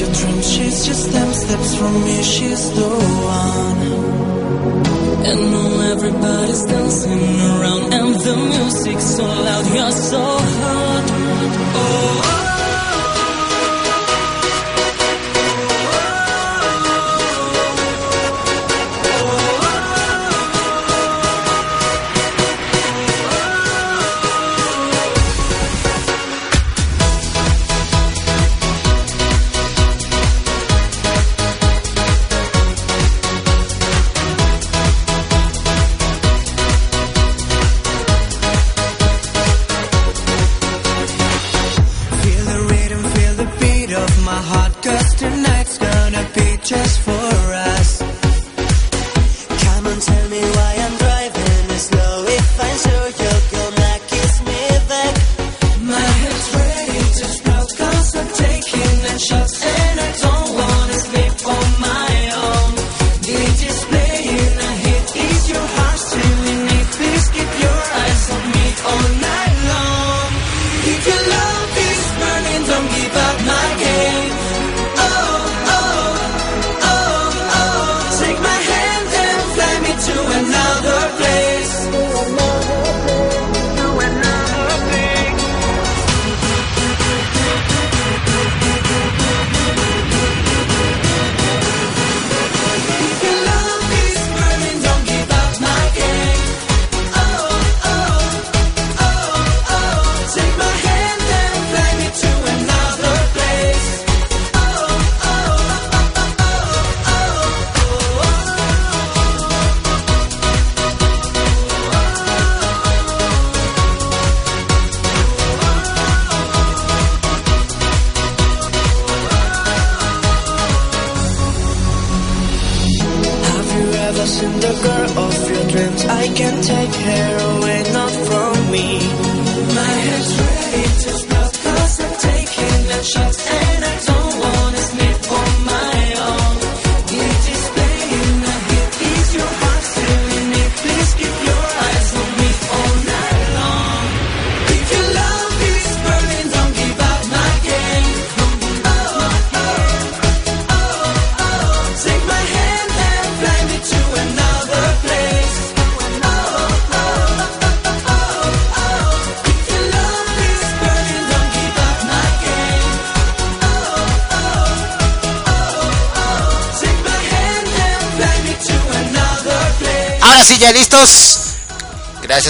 your dream. She's just them steps from me. She's the one. And now everybody's dancing around. And the music's so loud. You're so hot. Oh.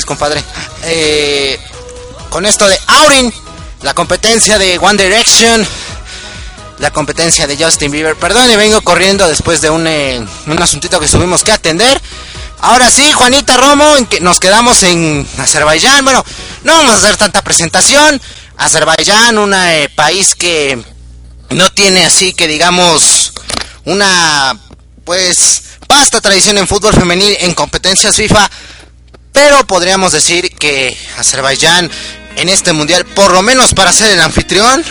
Compadre. Eh, con esto de Aurin, la competencia de One Direction, la competencia de Justin Bieber. Perdone, vengo corriendo después de un, eh, un asuntito que tuvimos que atender. Ahora sí, Juanita Romo, en que nos quedamos en Azerbaiyán. Bueno, no vamos a hacer tanta presentación. Azerbaiyán, un eh, país que no tiene así que digamos una pues vasta tradición en fútbol femenil en competencias FIFA pero podríamos decir que Azerbaiyán en este mundial, por lo menos para ser el anfitrión,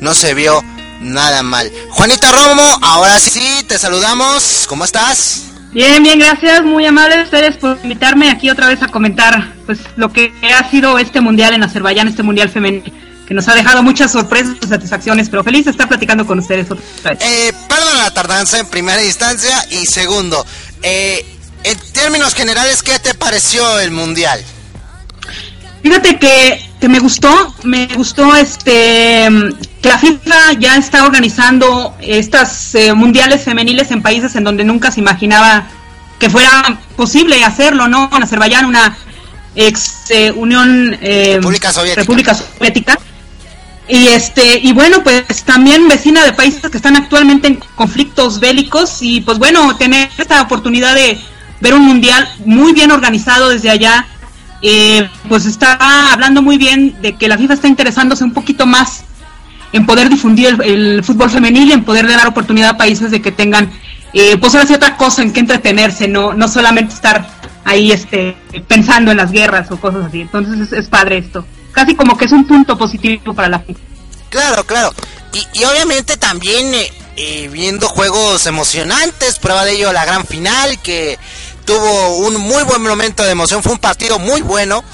no se vio nada mal. Juanita Romo, ahora sí te saludamos. ¿Cómo estás? Bien, bien, gracias. Muy amables ustedes por invitarme aquí otra vez a comentar pues lo que ha sido este mundial en Azerbaiyán, este mundial femenino que nos ha dejado muchas sorpresas y satisfacciones, pero feliz de estar platicando con ustedes otra vez. Eh, perdón la tardanza en primera instancia y segundo, eh, en términos generales, ¿qué te pareció el mundial? Fíjate que, que me gustó, me gustó este que la FIFA ya está organizando estas eh, mundiales femeniles en países en donde nunca se imaginaba que fuera posible hacerlo, ¿no? En Azerbaiyán, una ex eh, Unión eh, República Soviética. República Soviética. Y este y bueno, pues también vecina de países que están actualmente en conflictos bélicos y pues bueno, tener esta oportunidad de ver un mundial muy bien organizado desde allá, eh, pues está hablando muy bien de que la FIFA está interesándose un poquito más en poder difundir el, fútbol femenil y en poder dar oportunidad a países de que tengan, eh, pues ahora sí otra cosa en que entretenerse, no, no solamente estar ahí este pensando en las guerras o cosas así. Entonces es, es padre esto. Casi como que es un punto positivo para la FIFA. Claro, claro. Y, y obviamente también eh, eh, viendo juegos emocionantes, prueba de ello la gran final que tuvo un muy buen momento de emoción, fue un partido muy bueno.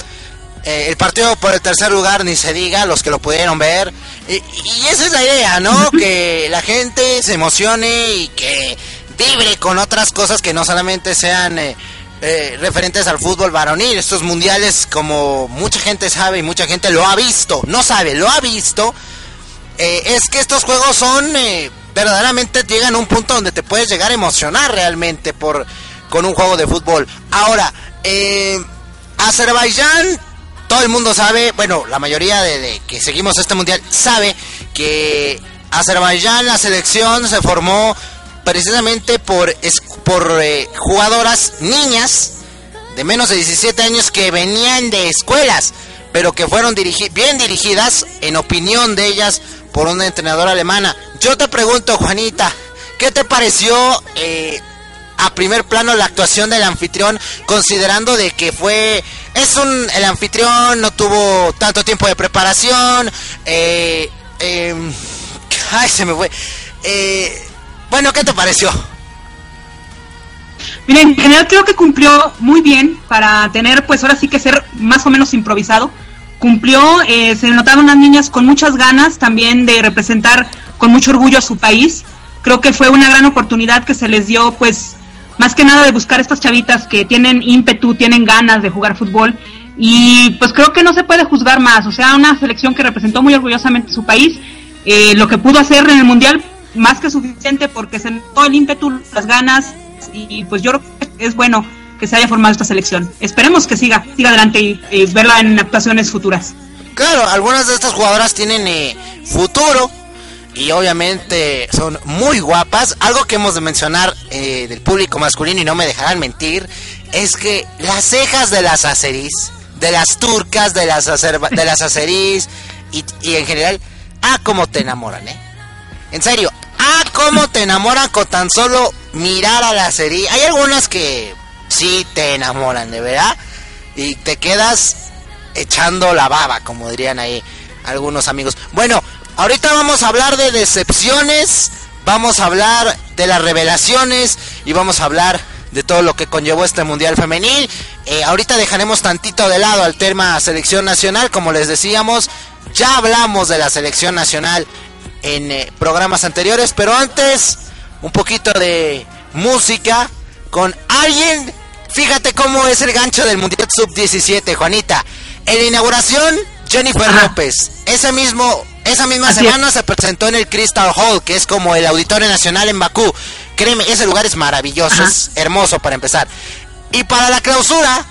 Eh, el partido por el tercer lugar, ni se diga, los que lo pudieron ver. Y, y esa es la idea, ¿no? que la gente se emocione y que vibre con otras cosas que no solamente sean eh, eh, referentes al fútbol varonil. Estos mundiales, como mucha gente sabe y mucha gente lo ha visto, no sabe, lo ha visto, es que estos juegos son verdaderamente llegan a un punto donde te puedes llegar a emocionar realmente por con un juego de fútbol. Ahora, eh, Azerbaiyán, todo el mundo sabe, bueno, la mayoría de, que seguimos este mundial sabe que Azerbaiyán, la selección se formó precisamente por, por eh, jugadoras niñas de menos de 17 años que venían de escuelas, pero que fueron dirigi- bien dirigidas, en opinión de ellas, por una entrenadora alemana. Yo te pregunto, Juanita, ¿qué te pareció eh, a primer plano la actuación del anfitrión, considerando de que fue, es un, el anfitrión no tuvo tanto tiempo de preparación, eh, eh, ay, se me fue. Eh, bueno, ¿qué te pareció? Mira, en general creo que cumplió muy bien para tener, pues ahora sí que ser más o menos improvisado. Cumplió, eh, se notaron unas niñas con muchas ganas también de representar con mucho orgullo a su país. Creo que fue una gran oportunidad que se les dio, pues, más que nada de buscar estas chavitas que tienen ímpetu, tienen ganas de jugar fútbol. Y pues creo que no se puede juzgar más. O sea, una selección que representó muy orgullosamente su país. eh, lo que pudo hacer en el Mundial, más que suficiente porque se notó el ímpetu, las ganas. Y pues yo creo que es bueno que se haya formado esta selección. Esperemos que siga, siga adelante y, verla en actuaciones futuras. Claro, algunas de estas jugadoras tienen eh, futuro y obviamente son muy guapas. Algo que hemos de mencionar eh, del público masculino y no me dejarán mentir es que las cejas de las azeris, de las turcas, de las, azerba- de las azeris y, y en general, ah, cómo te enamoran, ¿eh? En serio, ah, cómo te enamoran con tan solo mirar a la azerí. Hay algunas que sí te enamoran, de verdad, y te quedas echando la baba, como dirían ahí algunos amigos. Bueno, ahorita vamos a hablar de decepciones, vamos a hablar de las revelaciones y vamos a hablar de todo lo que conllevó este Mundial Femenil. Eh, ahorita dejaremos tantito de lado al tema selección nacional, como les decíamos, ya hablamos de la selección nacional en eh, programas anteriores, pero antes un poquito de música con alguien. Fíjate cómo es el gancho del Mundial Sub-17, Juanita. En la inauguración, Jennifer Ajá. López. Ese mismo, esa misma Así es. semana se presentó en el Crystal Hall, que es como el Auditorio Nacional en Bakú. Créeme, ese lugar es maravilloso, Ajá. es hermoso para empezar. Y para la clausura,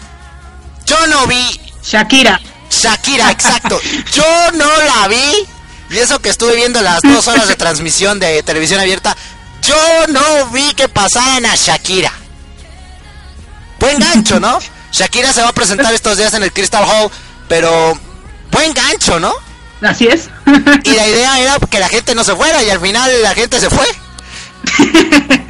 yo no vi Shakira. Shakira, exacto. Yo no la vi. Y eso que estuve viendo las dos horas de transmisión de televisión abierta, yo no vi que pasaran a Shakira. Buen gancho, ¿no? Shakira se va a presentar estos días en el Crystal Hall, pero buen gancho, ¿no? Así es. Y la idea era que la gente no se fuera y al final la gente se fue.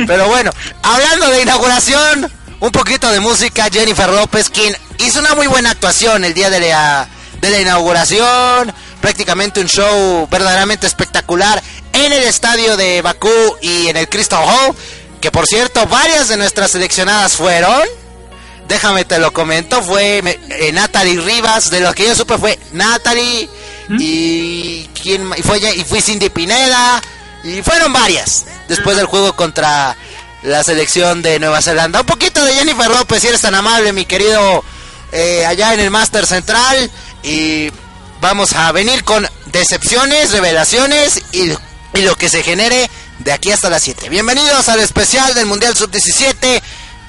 Pero bueno, hablando de inauguración, un poquito de música, Jennifer López, quien hizo una muy buena actuación el día de la, de la inauguración, prácticamente un show verdaderamente espectacular en el estadio de Bakú y en el Crystal Hall, que por cierto varias de nuestras seleccionadas fueron, déjame te lo comento, fue eh, Natalie Rivas, de lo que yo supe fue Natalie y quién y fue y fue Cindy Pineda y fueron varias después del juego contra la selección de Nueva Zelanda. Un poquito de Jennifer López, si eres tan amable, mi querido, eh, allá en el Master Central. Y vamos a venir con decepciones, revelaciones y, y lo que se genere de aquí hasta las 7. Bienvenidos al especial del Mundial Sub-17.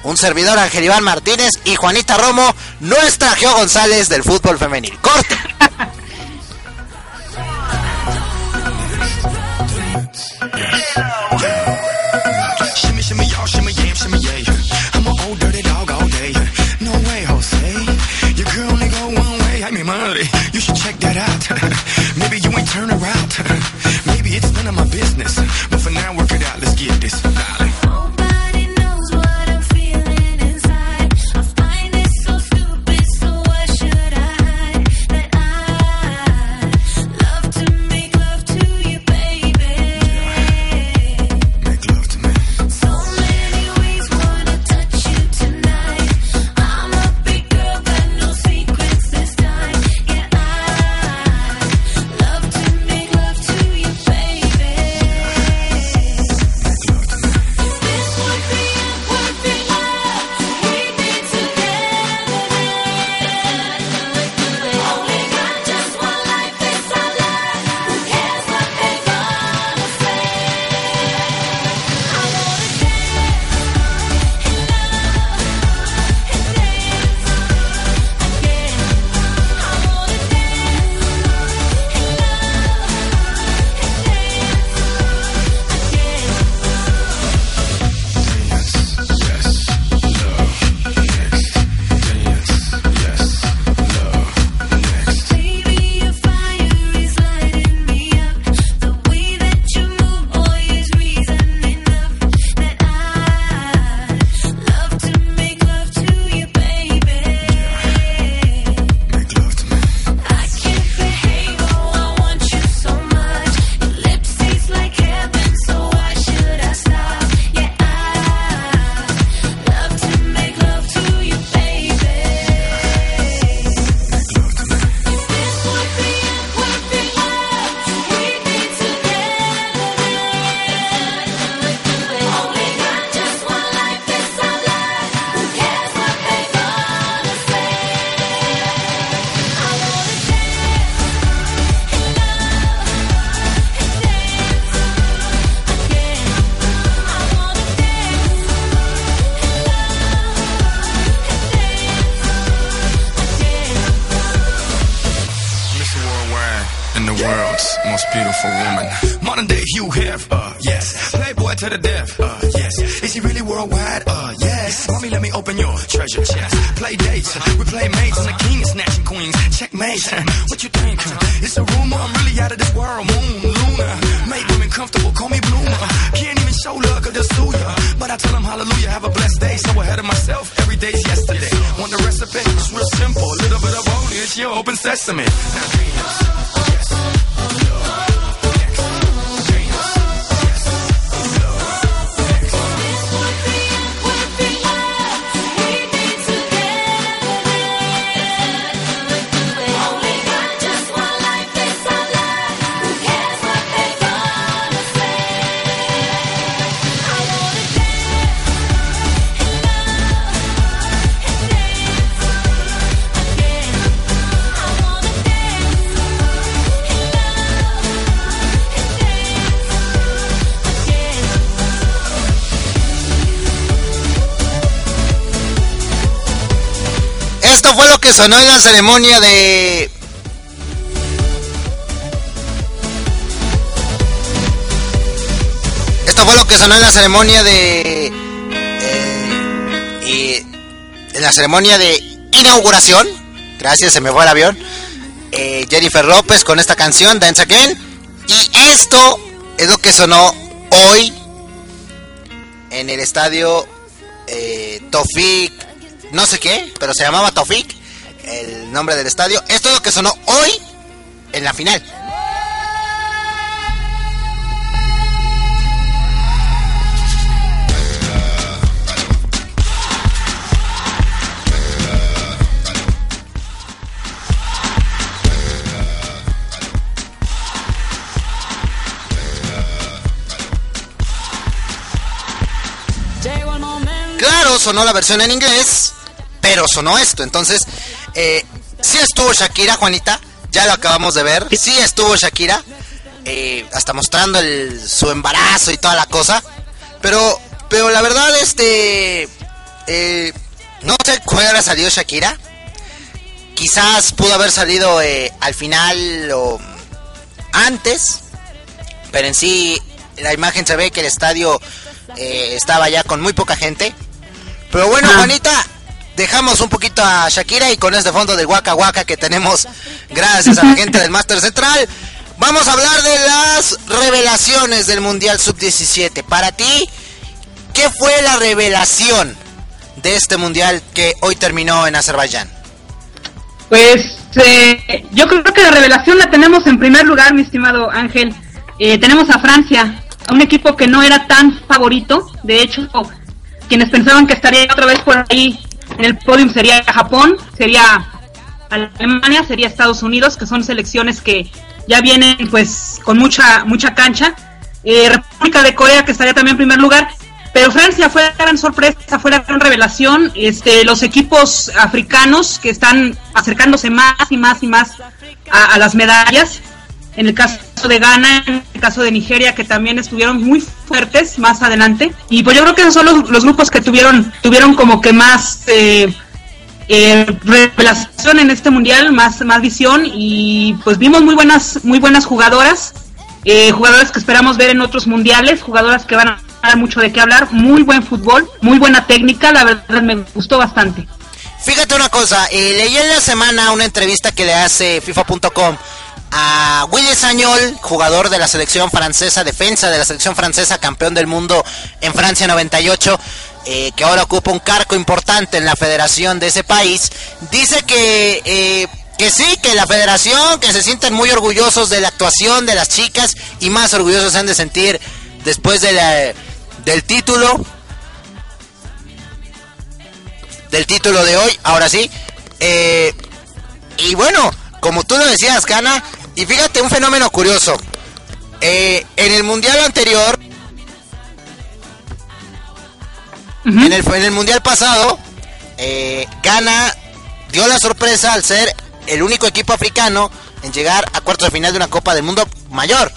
Un servidor Ángel Iván Martínez y Juanita Romo, nuestra Geo González del fútbol femenil. Corte. Yes. Worldwide? Uh, yes. Mommy, let me open your treasure chest. Play dates, we play mates, and the king is snatching queens. Checkmate, what you think? It's a rumor, I'm really out of this world. Moon, Luna, make women comfortable, call me Bloomer. Can't even show love, cause they'll sue ya. But I tell them hallelujah, have a blessed day. So ahead of myself, every day's yesterday. Want the recipe? It's real simple. A little bit of olive, it's your open sesame. Que sonó en la ceremonia de... Esto fue lo que sonó en la ceremonia de... eh, en la ceremonia de inauguración. Gracias, se me fue el avión. Eh, Jennifer López con esta canción, Dance Again. Y esto es lo que sonó hoy en el estadio eh, Tofik, no sé qué, pero se llamaba Tofik, el nombre del estadio. Esto es lo que sonó hoy en la final. Claro, sonó la versión en inglés, pero sonó esto. Entonces, eh, sí estuvo Shakira, Juanita, ya lo acabamos de ver. Sí estuvo Shakira, eh, hasta mostrando el- su embarazo y toda la cosa. Pero, pero la verdad, este, eh, no sé cuál hora salió Shakira. Quizás pudo haber salido eh, al final o antes, pero en sí la imagen se ve que el estadio estaba ya con muy poca gente. Pero bueno, Ah. Juanita, dejamos un poquito a Shakira y con este fondo del Waka Waka que tenemos gracias a la gente del Master Central, vamos a hablar de las revelaciones del Mundial Sub-17. Para ti, ¿qué fue la revelación de este Mundial que hoy terminó en Azerbaiyán? Pues eh, yo creo que la revelación la tenemos en primer lugar, mi estimado Ángel. Eh, tenemos a Francia, un equipo que no era tan favorito. De hecho, quienes pensaban que estaría otra vez por ahí en el podium sería Japón, sería Alemania, sería Estados Unidos, que son selecciones que ya vienen pues con mucha mucha cancha. Eh, República de Corea que estaría también en primer lugar. Pero Francia fue la gran sorpresa, fue la gran revelación. Este, los equipos africanos que están acercándose más y más y más a, a las medallas. En el caso de Ghana, en el caso de Nigeria, que también estuvieron muy fuertes más adelante. Y pues yo creo que esos son los, grupos que tuvieron, tuvieron como que más eh, eh, revelación en este mundial, más, más visión. Y pues vimos muy buenas, muy buenas jugadoras. Eh, jugadoras que esperamos ver en otros mundiales, jugadoras que van a dar mucho de qué hablar, muy buen fútbol, muy buena técnica, la verdad me gustó bastante. Fíjate una cosa, eh, leí en la semana una entrevista que le hace FIFA.com a Willy Sañol, jugador de la selección francesa, defensa de la selección francesa, campeón del mundo en Francia 98, eh, que ahora ocupa un cargo importante en la federación de ese país. Dice que, eh, que sí, que la federación, que se sienten muy orgullosos de la actuación de las chicas y más orgullosos han de sentir después de del título del título de hoy, ahora sí. Eh, y bueno, como tú lo decías, Gana, y fíjate un fenómeno curioso. Eh, en el mundial anterior, en, el, en el mundial pasado, eh, Ghana dio la sorpresa al ser el único equipo africano en llegar a cuartos de final de una Copa del Mundo mayor.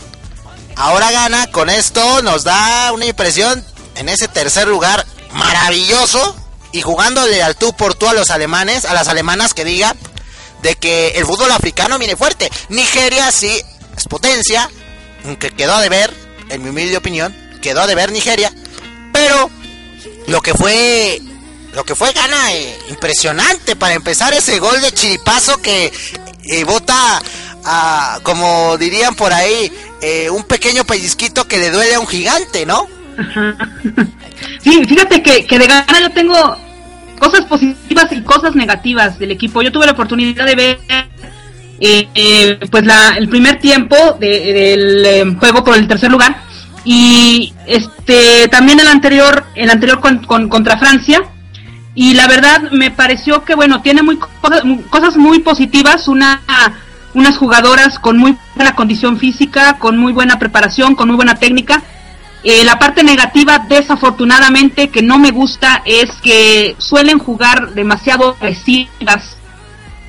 Ahora Ghana con esto nos da una impresión en ese tercer lugar maravilloso y jugándole al tú por tú a los alemanes, a las alemanas que diga de que el fútbol africano viene fuerte. Nigeria sí es potencia, aunque quedó de ver, en mi humilde opinión, quedó de ver Nigeria, pero lo que fue lo que fue gana eh, impresionante para empezar ese gol de chiripazo que eh, bota a, como dirían por ahí eh, un pequeño pellizquito que le duele a un gigante no Sí, fíjate que, que de gana yo tengo cosas positivas y cosas negativas del equipo. Yo tuve la oportunidad de ver eh, eh, pues la, el primer tiempo de- del eh, juego por el tercer lugar y este también el anterior el anterior con- con- contra Francia y la verdad me pareció que bueno tiene muy cosas, cosas muy positivas una unas jugadoras con muy buena condición física con muy buena preparación con muy buena técnica eh, la parte negativa, desafortunadamente, que no me gusta es que suelen jugar demasiado agresivas.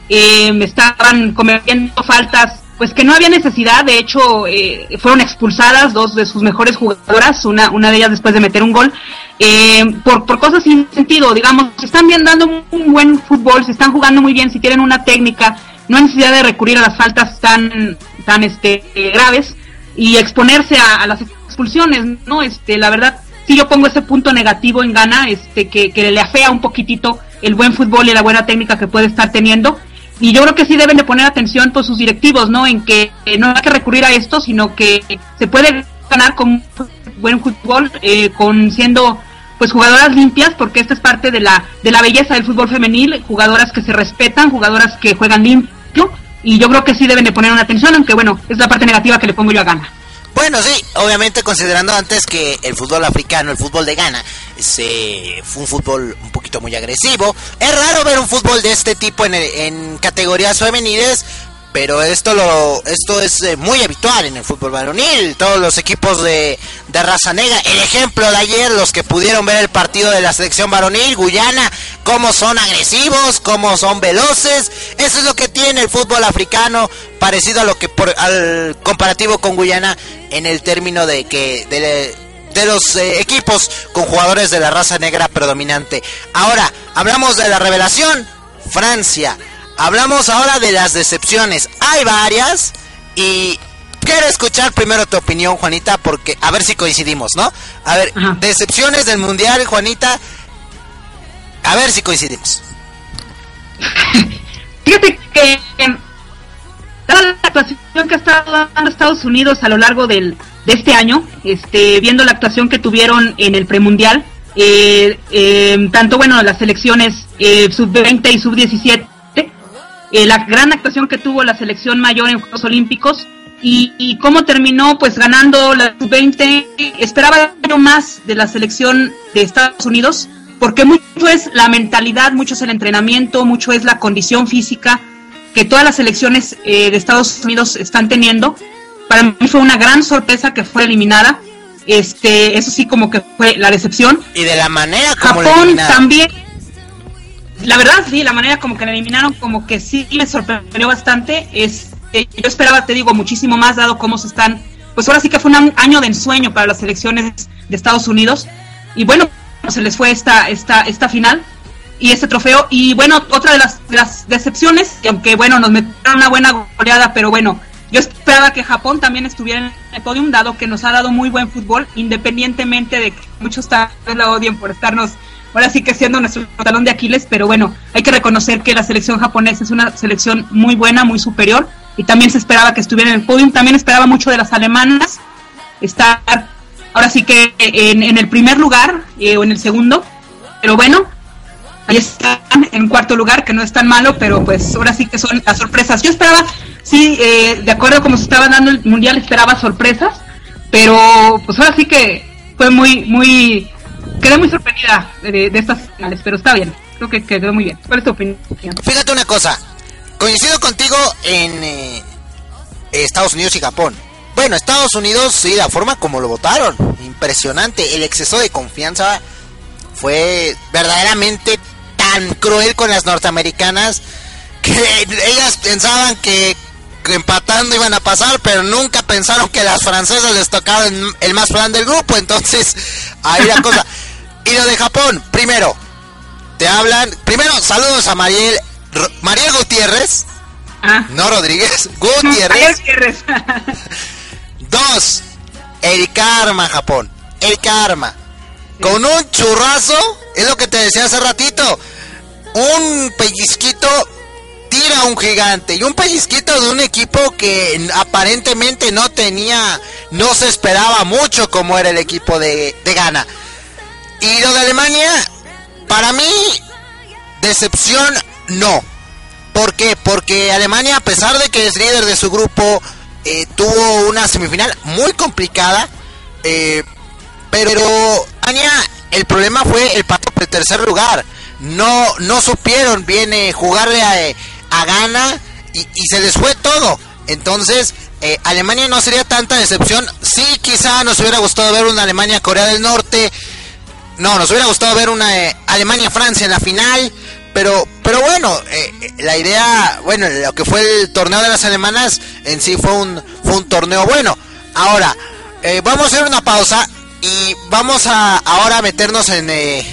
Eh, me estaban cometiendo faltas, pues que no había necesidad. De hecho, eh, fueron expulsadas dos de sus mejores jugadoras, una, una de ellas después de meter un gol. eh, por, por cosas sin sentido, digamos, se están bien dando un buen fútbol, se están jugando muy bien, si tienen una técnica, no hay necesidad de recurrir a las faltas tan, tan este, graves y exponerse a, las expulsiones, ¿no? Este, la verdad, sí yo pongo ese punto negativo en gana, este, que, que le afea un poquitito el buen fútbol y la buena técnica que puede estar teniendo. Y yo creo que sí deben de poner atención por sus directivos, ¿no? En que eh, no hay que recurrir a esto, sino que se puede ganar con buen fútbol, eh, con siendo pues jugadoras limpias, porque esta es parte de la de la belleza del fútbol femenil, jugadoras que se respetan, jugadoras que juegan limpio, y yo creo que sí deben de poner una atención, aunque bueno, es la parte negativa que le pongo yo a gana. Bueno, sí, obviamente considerando antes que el fútbol africano, el fútbol de Ghana, se, fue un fútbol un poquito muy agresivo. Es raro ver un fútbol de este tipo en, el- en categorías femeniles, pero esto lo esto es eh, muy habitual en el fútbol varonil. Todos los equipos de, de raza negra. El ejemplo de ayer, los que pudieron ver el partido de la selección varonil, Guyana, cómo son agresivos, cómo son veloces. Eso es lo que tiene el fútbol africano, parecido a lo que por, al comparativo con Guyana en el término de que de, de los eh, equipos con jugadores de la raza negra predominante. Ahora, hablamos de la revelación, Francia. Hablamos ahora de las decepciones. Hay varias y quiero escuchar primero tu opinión, Juanita, porque a ver si coincidimos, ¿no? A ver, Ajá. decepciones del mundial, Juanita. A ver si coincidimos. Fíjate que em, dada la actuación que ha estado dando Estados Unidos a lo largo del, de este año, este, viendo la actuación que tuvieron en el premundial, eh, em, tanto bueno las selecciones eh, sub-20 y sub-17, eh, la gran actuación que tuvo la selección mayor en Juegos Olímpicos y, cómo terminó pues ganando la sub-20, esperaba más de la selección de Estados Unidos, porque mucho es la mentalidad, mucho es el entrenamiento, mucho es la condición física que todas las selecciones eh, de Estados Unidos están teniendo. Para mí fue una gran sorpresa que fue eliminada. Este, eso sí como que fue la decepción. Y de la manera como la Japón eliminaron. también. La verdad, sí, la manera como que la eliminaron, como que sí me sorprendió bastante. Es, eh, yo esperaba, te digo, muchísimo más, dado cómo se están. Pues ahora sí que fue un año de ensueño para las selecciones de Estados Unidos. Y bueno, se les fue esta, esta, esta final y este trofeo. Y bueno, otra de las, de las decepciones, y aunque bueno, nos metieron una buena goleada, pero bueno, yo esperaba que Japón también estuviera en el podium, dado que nos ha dado muy buen fútbol, independientemente de que muchos tal vez la odien por estarnos ahora sí que siendo nuestro talón de Aquiles, pero bueno, hay que reconocer que la selección japonesa es una selección muy buena, muy superior, y también se esperaba que estuviera en el podium, también esperaba mucho de las alemanas, estar ahora sí que en, en el primer lugar eh, o en el segundo, pero bueno, ahí están en cuarto lugar, que no es tan malo, pero pues ahora sí que son las sorpresas. Yo esperaba, sí, eh, de acuerdo a cómo se estaba dando el mundial, esperaba sorpresas, pero pues ahora sí que fue muy, muy, quedé muy sorprendida de, de estas finales, pero está bien, creo que quedó muy bien. ¿Cuál es tu opinión? Fíjate una cosa, coincido contigo en eh, Estados Unidos y Japón. Bueno, Estados Unidos, sí, la forma como lo votaron, impresionante. El exceso de confianza fue verdaderamente tan cruel con las norteamericanas que ellas pensaban que, empatando iban a pasar, pero nunca pensaron que las francesas les tocaba el, más plan del grupo. Entonces, ahí la cosa. Y lo de Japón, primero, te hablan. Primero, saludos a Mariel, Ro- Mariel Gutiérrez, Ah. no Rodríguez, Gutiérrez. Gutiérrez. Dos, el karma, Japón. El karma. Con un churrazo, es lo que te decía hace ratito. Un pellizquito tira un gigante. Y un pellizquito de un equipo que aparentemente no tenía, no se esperaba mucho como era el equipo de, de Ghana. Y lo de Alemania, para mí, decepción no. ¿Por qué? Porque Alemania, a pesar de que es líder de su grupo, eh, tuvo una semifinal muy complicada. eh, pero Alemania, el problema fue el el tercer lugar. No, no supieron bien eh, jugarle a, eh, a Ghana y, y se les fue todo. Entonces, eh, Alemania no sería tanta decepción. Sí, quizá nos hubiera gustado ver una Alemania-Corea del Norte. No, nos hubiera gustado ver una Alemania-Francia en la final. Pero, pero bueno, eh, eh, la idea, bueno, lo que fue el torneo de las alemanas en sí fue un, fue un torneo bueno. Ahora, eh, vamos a hacer una pausa Y vamos a ahora meternos en... eh,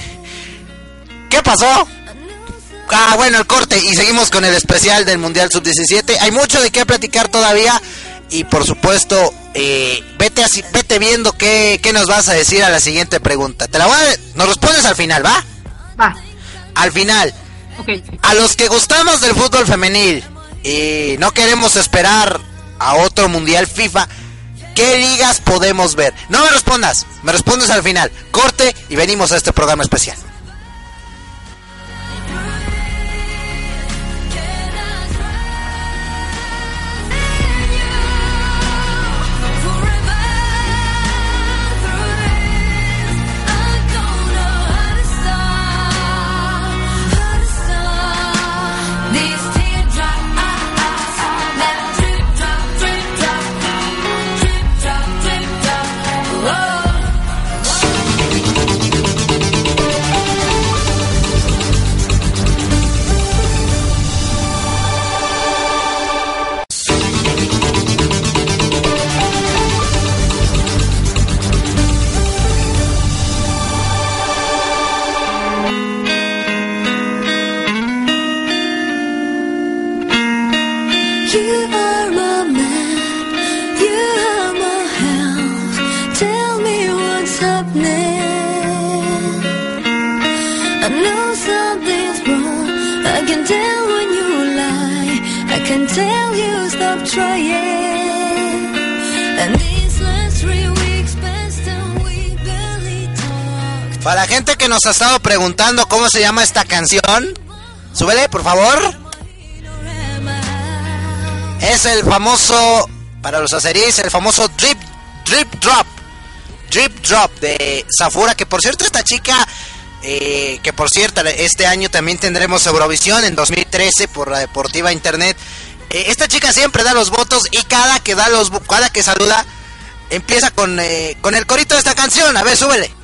¿Qué pasó? Ah, bueno, el corte y seguimos con el especial del Mundial Sub-17. Hay mucho de qué platicar todavía y por supuesto, eh, vete así, vete viendo qué, qué nos vas a decir a la siguiente pregunta. Te la voy a... Nos respondes al final, ¿va? Va, Al final. A los que gustamos del fútbol femenil y no queremos esperar a otro Mundial FIFA, ¿qué ligas podemos ver? No me respondas, me respondes al final. Corte y venimos a este programa especial. Para la gente que nos ha estado preguntando cómo se llama esta canción, súbele, por favor. Es el famoso, para los azeríes, el famoso Drip, Drip Drop. Drip Drop de Safura, que por cierto esta chica, eh, que por cierto este año también tendremos Eurovisión en 2013 por la Deportiva Internet. Eh, esta chica siempre da los votos y cada que da los, cada que saluda, empieza con, eh, con el corito de esta canción. A ver, súbele.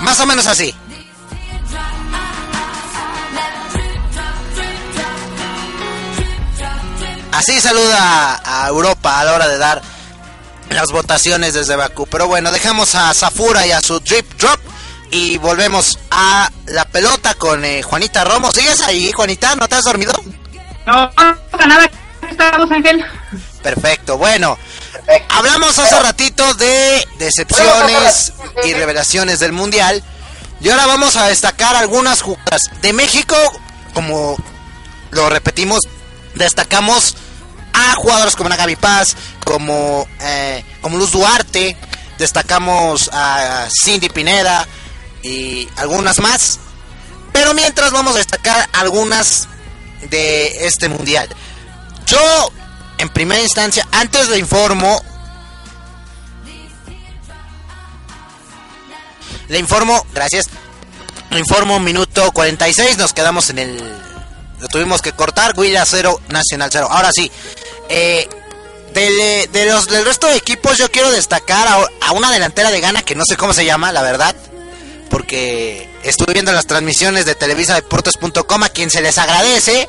Más o menos así. Así saluda a Europa a la hora de dar las votaciones desde Bakú. Pero bueno, dejamos a Safura y a su drip drop y volvemos a la pelota con eh, Juanita Romo. ¿Sigues ahí, Juanita? ¿No te has dormido? No, para nada. Estamos, Ángel. Perfecto, bueno. Hablamos hace ratito de decepciones y revelaciones del Mundial. Y ahora vamos a destacar algunas jugadas. De México, como lo repetimos, destacamos a jugadores como Gaby Paz, como, eh, como Luz Duarte, destacamos a Cindy Pineda y algunas más. Pero mientras vamos a destacar algunas de este mundial. Yo, en primera instancia, antes le informo. Le informo, gracias. Le informo, minuto 46. Nos quedamos en el. Lo tuvimos que cortar. Guilla 0, Nacional 0. Ahora sí. Eh, de, de los, del resto de equipos, yo quiero destacar a, a una delantera de gana que no sé cómo se llama, la verdad. Porque estuve viendo las transmisiones de televisadeportes.com a quien se les agradece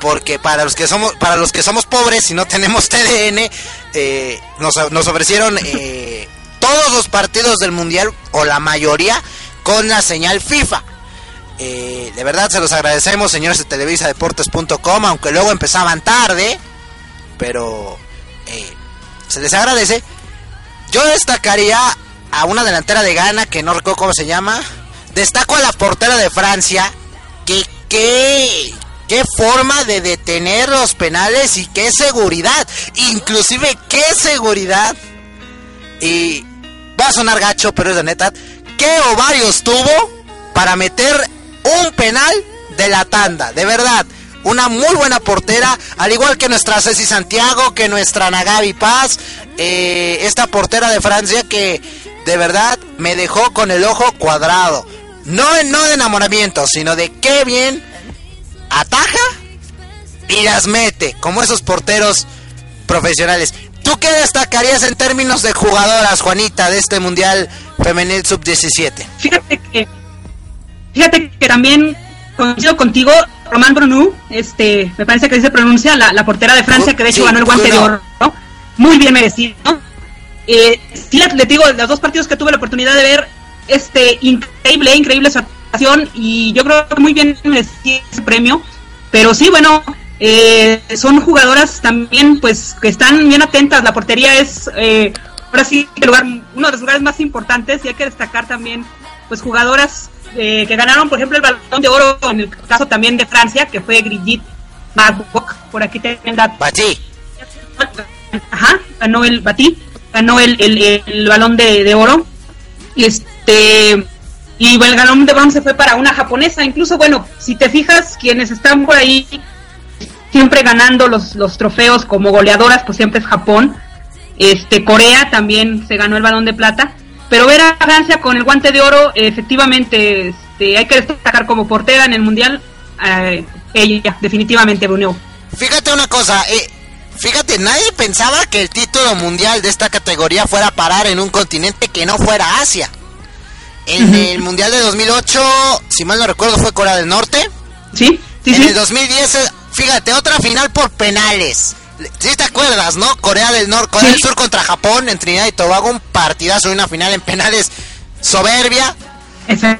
porque para los que somos para los que somos pobres y no tenemos TDN eh, nos, ofrecieron eh, todos los partidos del mundial o la mayoría con la señal FIFA. Eh, de verdad se los agradecemos señores de televisadeportes.com aunque luego empezaban tarde pero se les agradece. Yo destacaría a una delantera de Ghana que no recuerdo cómo se llama destaco a la portera de Francia que que qué forma de detener los penales y qué seguridad. Inclusive qué seguridad. Y va a sonar gacho, pero es de neta. ¿Qué ovarios tuvo para meter un penal de la tanda? De verdad. Una muy buena portera, al igual que nuestra Ceci Santiago, que nuestra Nagabi Paz, eh, esta portera de Francia que de verdad me dejó con el ojo cuadrado. No, no de enamoramiento, sino de qué bien ataja y las mete, como esos porteros profesionales. ¿Tú qué destacarías en términos de jugadoras, Juanita, de este Mundial Femenil Sub-17? Fíjate que, fíjate que también coincido contigo, Román Brunu, este, me parece que así se pronuncia, la, la portera de Francia, que de hecho Sí, ganó el guante de oro, ¿no? Muy bien merecido, ¿no? Eh, sí, le, le digo, los dos partidos que tuve la oportunidad de ver, este, increíble, increíble su actuación y yo creo que muy bien merecía ese premio. Pero sí, bueno, eh, son jugadoras también, pues, que están bien atentas. La portería es, eh, ahora sí, el lugar, uno de los lugares más importantes y hay que destacar también, pues, jugadoras eh, que ganaron, por ejemplo, el balón de oro en el caso también de Francia, que fue Brigitte Marbach, por aquí tienen el dato. Ajá, ganó el Batí, ganó el, el, el balón de, de oro. Este y el balón de bronce fue para una japonesa. Incluso, bueno, si te fijas, quienes están por ahí siempre ganando los, los trofeos como goleadoras, pues siempre es Japón. Este, Corea también se ganó el balón de plata. Pero ver a Francia con el guante de oro, efectivamente, este, hay que destacar como portera en el mundial. eh, ella, definitivamente, Bruneo. Fíjate una cosa, eh, fíjate, nadie pensaba que el título mundial de esta categoría fuera a parar en un continente que no fuera Asia. En el mundial de 2008, si mal no recuerdo, fue Corea del Norte. ¿Sí? Sí, en sí. el 2010, eh, fíjate, otra final por penales. Si te acuerdas, ¿no? Corea del Norte, Corea Sí. del Sur contra Japón en Trinidad y Tobago, un partidazo y una final en penales soberbia. Ese-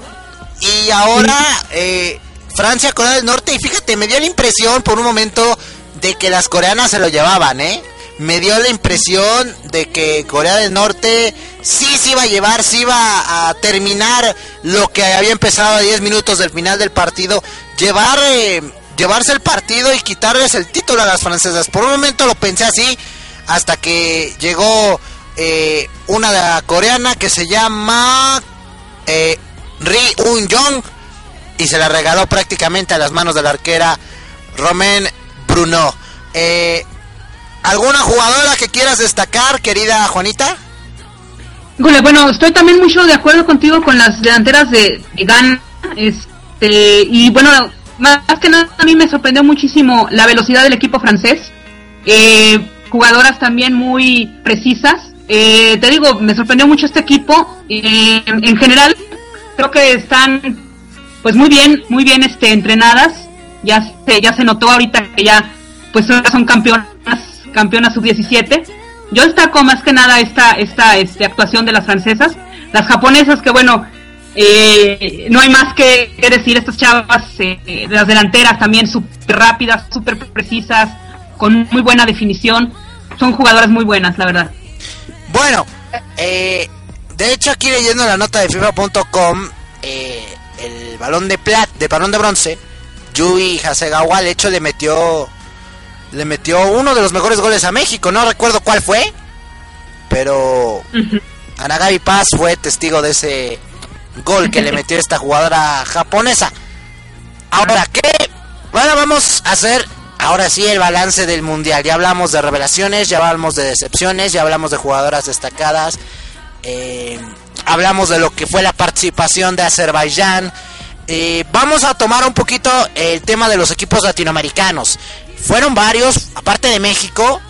Y ahora eh, Francia, Corea del Norte. Y fíjate, me dio la impresión por un momento de que las coreanas se lo llevaban, ¿eh? Me dio la impresión de que Corea del Norte sí se iba a llevar, sí iba a terminar lo que había empezado a 10 minutos del final del partido. Llevar, eh, llevarse el partido y quitarles el título a las francesas. Por un momento lo pensé así, hasta que llegó eh, una coreana que se llama eh, Ri Un Jong y se la regaló prácticamente a las manos de la arquera Romain Bruno. Eh, ¿Alguna jugadora que quieras destacar, querida Juanita? Bueno, estoy también mucho de acuerdo contigo con las delanteras de, de Ghana. Este, y bueno, más que nada a mí me sorprendió muchísimo la velocidad del equipo francés. Eh, jugadoras también muy precisas. Eh, te digo, me sorprendió mucho este equipo. Eh, en general, creo que están pues muy bien, muy bien este entrenadas. Ya se, ya se notó ahorita que ya pues son campeonas, campeonas sub-17. Yo destaco más que nada esta, esta este, actuación de las francesas. Las japonesas que bueno, eh, no hay más que, que decir, estas chavas, eh, las delanteras también súper rápidas, súper precisas, con muy buena definición. Son jugadoras muy buenas, la verdad. Bueno, eh, de hecho aquí leyendo la nota de FIFA.com, eh, el balón de plata, de balón de bronce, Yui Hasegawa, de hecho le metió, le metió uno de los mejores goles a México. No recuerdo cuál fue, pero Anagabi Paz fue testigo de ese gol que le metió esta jugadora japonesa. Ahora, ¿qué? Ahora vamos a hacer, ahora sí, el balance del mundial. Ya hablamos de revelaciones, ya hablamos de decepciones, ya hablamos de jugadoras destacadas. eh, hablamos de lo que fue la participación de Azerbaiyán. Eh, vamos a tomar un poquito el tema de los equipos latinoamericanos. Fueron varios, aparte de México,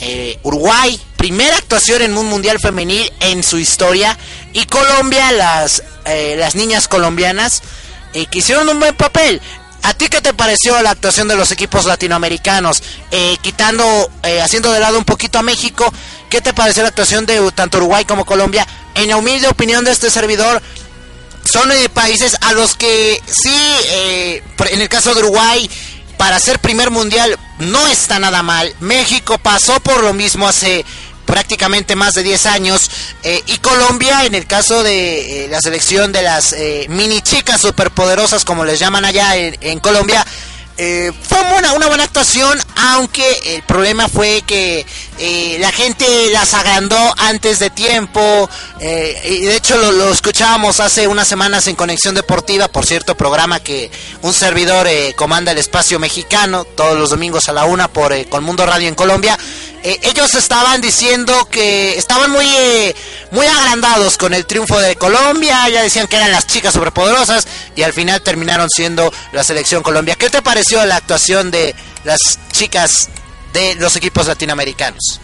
eh, Uruguay, primera actuación en un mundial femenil en su historia, y Colombia, las, eh, las niñas colombianas, eh, que hicieron un buen papel. ¿A ti qué te pareció la actuación de los equipos latinoamericanos? Eh, quitando, eh, haciendo de lado un poquito a México, ¿qué te pareció la actuación de tanto Uruguay como Colombia? En la humilde opinión de este servidor, son eh, países a los que sí, eh, en el caso de Uruguay, para ser primer mundial no está nada mal. México pasó por lo mismo hace prácticamente más de 10 años. eh, y Colombia, en el caso de eh, la selección de las eh, mini chicas superpoderosas, como les llaman allá en, en Colombia, eh, fue una, una buena actuación, aunque el problema fue que eh, la gente las agrandó antes de tiempo. eh, y de hecho lo, escuchábamos hace unas semanas en Conexión Deportiva, por cierto, programa que un servidor eh, comanda el espacio mexicano todos los domingos a la una por Colmundo Radio en Colombia. Eh, ellos estaban diciendo que estaban muy eh, muy agrandados con el triunfo de Colombia, ya decían que eran las chicas superpoderosas y al final terminaron siendo la selección Colombia. ¿Qué te pareció la actuación de las chicas de los equipos latinoamericanos?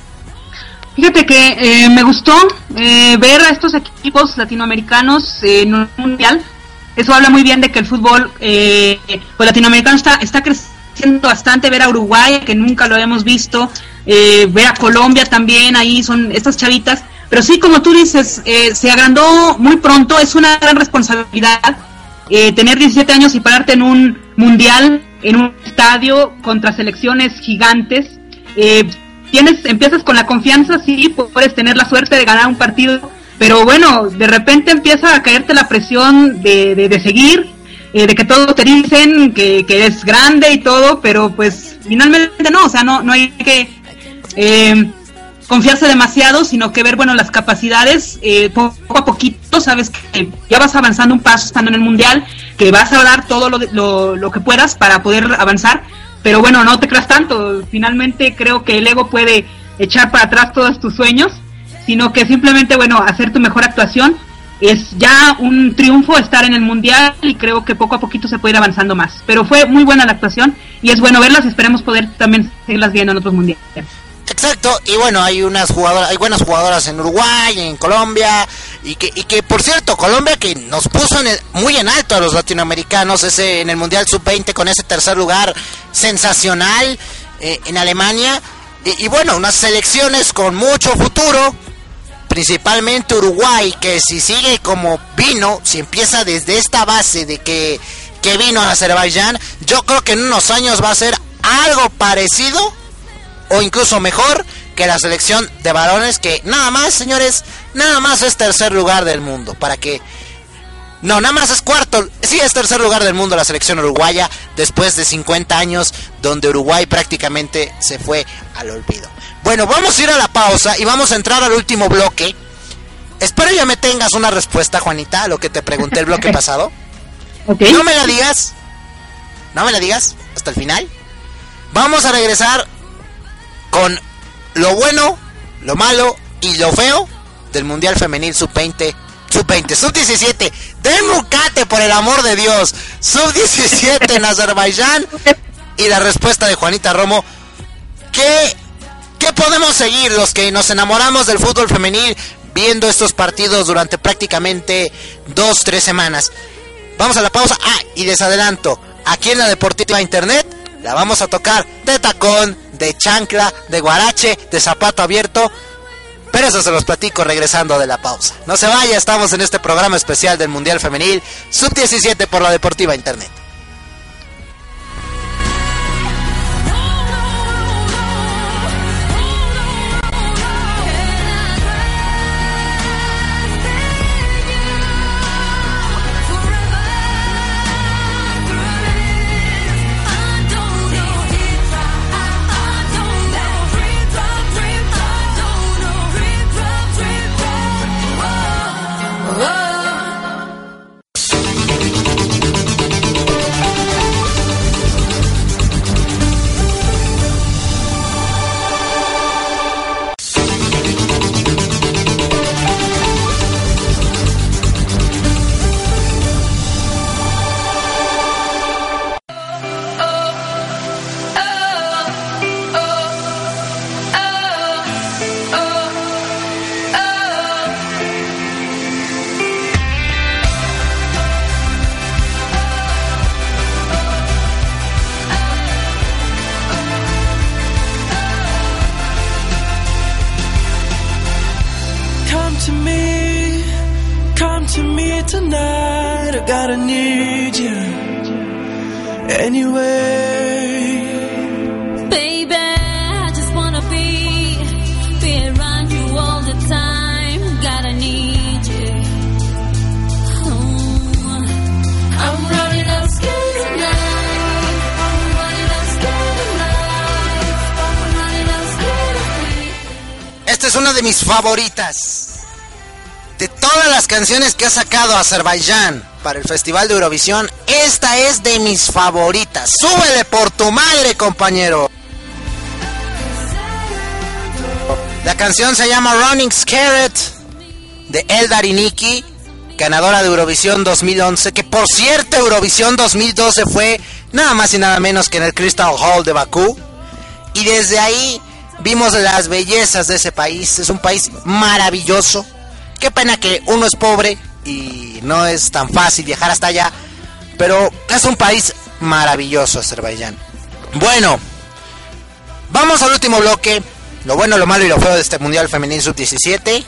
Fíjate que eh, me gustó eh, ver a estos equipos latinoamericanos eh, en un mundial. Eso habla muy bien de que el fútbol pues latinoamericano está, está creciendo bastante. Ver a Uruguay, que nunca lo hemos visto. Eh, ver a Colombia también, ahí son estas chavitas. Pero sí, como tú dices, eh, se agrandó muy pronto, es una gran responsabilidad eh, tener 17 años y pararte en un mundial, en un estadio contra selecciones gigantes. Eh, tienes, empiezas con la confianza, sí, puedes tener la suerte de ganar un partido, pero bueno, de repente empieza a caerte la presión de, de, seguir, eh, de que todos te dicen que, que eres grande y todo, pero pues finalmente no, o sea, no, no hay que eh, confiarse demasiado, sino que ver, bueno, las capacidades eh, poco a poquito, sabes que ya vas avanzando un paso estando en el mundial, que vas a dar todo lo, lo, lo que puedas para poder avanzar, pero bueno, no te creas tanto, finalmente creo que el ego puede echar para atrás todos tus sueños, sino que simplemente, bueno, hacer tu mejor actuación. Es ya un triunfo estar en el mundial y creo que poco a poquito se puede ir avanzando más. Pero fue muy buena la actuación y es bueno verlas. Esperemos poder también seguirlas viendo en otros mundiales. Exacto, y bueno, hay unas jugadoras, hay buenas jugadoras en Uruguay, en Colombia, y que, y que por cierto, Colombia que nos puso en muy en alto a los latinoamericanos ese en el Mundial Sub-20 con ese tercer lugar sensacional eh, en Alemania, y, y bueno, unas selecciones con mucho futuro, principalmente Uruguay, que si sigue como vino, si empieza desde esta base de que, que vino a Azerbaiyán, yo creo que en unos años va a ser algo parecido o incluso mejor que la selección de varones que nada más, señores, nada más es tercer lugar del mundo, para que no, nada más es cuarto, sí es tercer lugar del mundo la selección uruguaya después de 50 años donde Uruguay prácticamente se fue al olvido. Bueno, vamos a ir a la pausa y vamos a entrar al último bloque. Espero ya me tengas una respuesta, Juanita, a lo que te pregunté el bloque pasado. No me la digas. No me la digas hasta el final. Vamos a regresar con lo bueno, lo malo y lo feo del Mundial Femenil Sub-20. Sub-20, Sub-17. Den Mucate, por el amor de Dios. Sub-17 en Azerbaiyán. Y la respuesta de Juanita Romo. ¿Qué, ¿Qué podemos seguir los que nos enamoramos del fútbol femenil viendo estos partidos durante prácticamente dos, tres semanas? Vamos a la pausa. Ah, y les adelanto, aquí en la Deportiva Internet la vamos a tocar de tacón, de chancla, de guarache, de zapato abierto. Pero eso se los platico regresando de la pausa. No se vaya, estamos en este programa especial del Mundial Femenil Sub-17 por la Deportiva Internet. Favoritas. De todas las canciones que ha sacado Azerbaiyán para el Festival de Eurovisión, esta es de mis favoritas. Súbele por tu madre, compañero. La canción se llama Running Scared de Eldar y Nikki, ganadora de Eurovisión 2011, que por cierto Eurovisión 2012 fue nada más y nada menos que en el Crystal Hall de Bakú. Y desde ahí vimos las bellezas de ese país. Es un país maravilloso. Qué pena que uno es pobre y no es tan fácil viajar hasta allá. Pero es un país maravilloso, Azerbaiyán. Bueno, vamos al último bloque. Lo bueno, lo malo y lo feo de este Mundial Femenil Sub-17.